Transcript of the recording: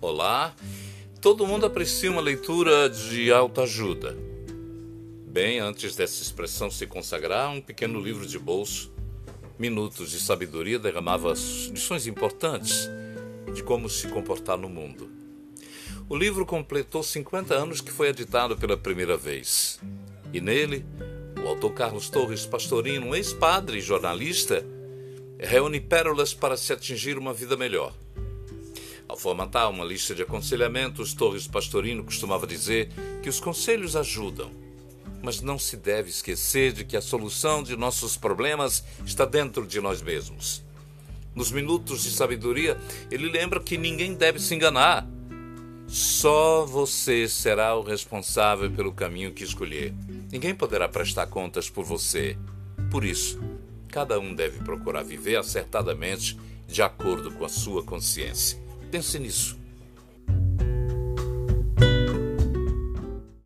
Olá, todo mundo aprecia uma leitura de autoajuda. Bem antes dessa expressão se consagrar, um pequeno livro de bolso, Minutos de Sabedoria, derramava lições importantes de como se comportar no mundo. O livro completou 50 anos que foi editado pela primeira vez. E nele, o autor Carlos Torres Pastorino, ex-padre e jornalista, reúne pérolas para se atingir uma vida melhor. Ao formatar uma lista de aconselhamentos, Torres Pastorino costumava dizer que os conselhos ajudam, mas não se deve esquecer de que a solução de nossos problemas está dentro de nós mesmos. Nos minutos de sabedoria, ele lembra que ninguém deve se enganar. Só você será o responsável pelo caminho que escolher. Ninguém poderá prestar contas por você. Por isso, cada um deve procurar viver acertadamente de acordo com a sua consciência. Pense nisso.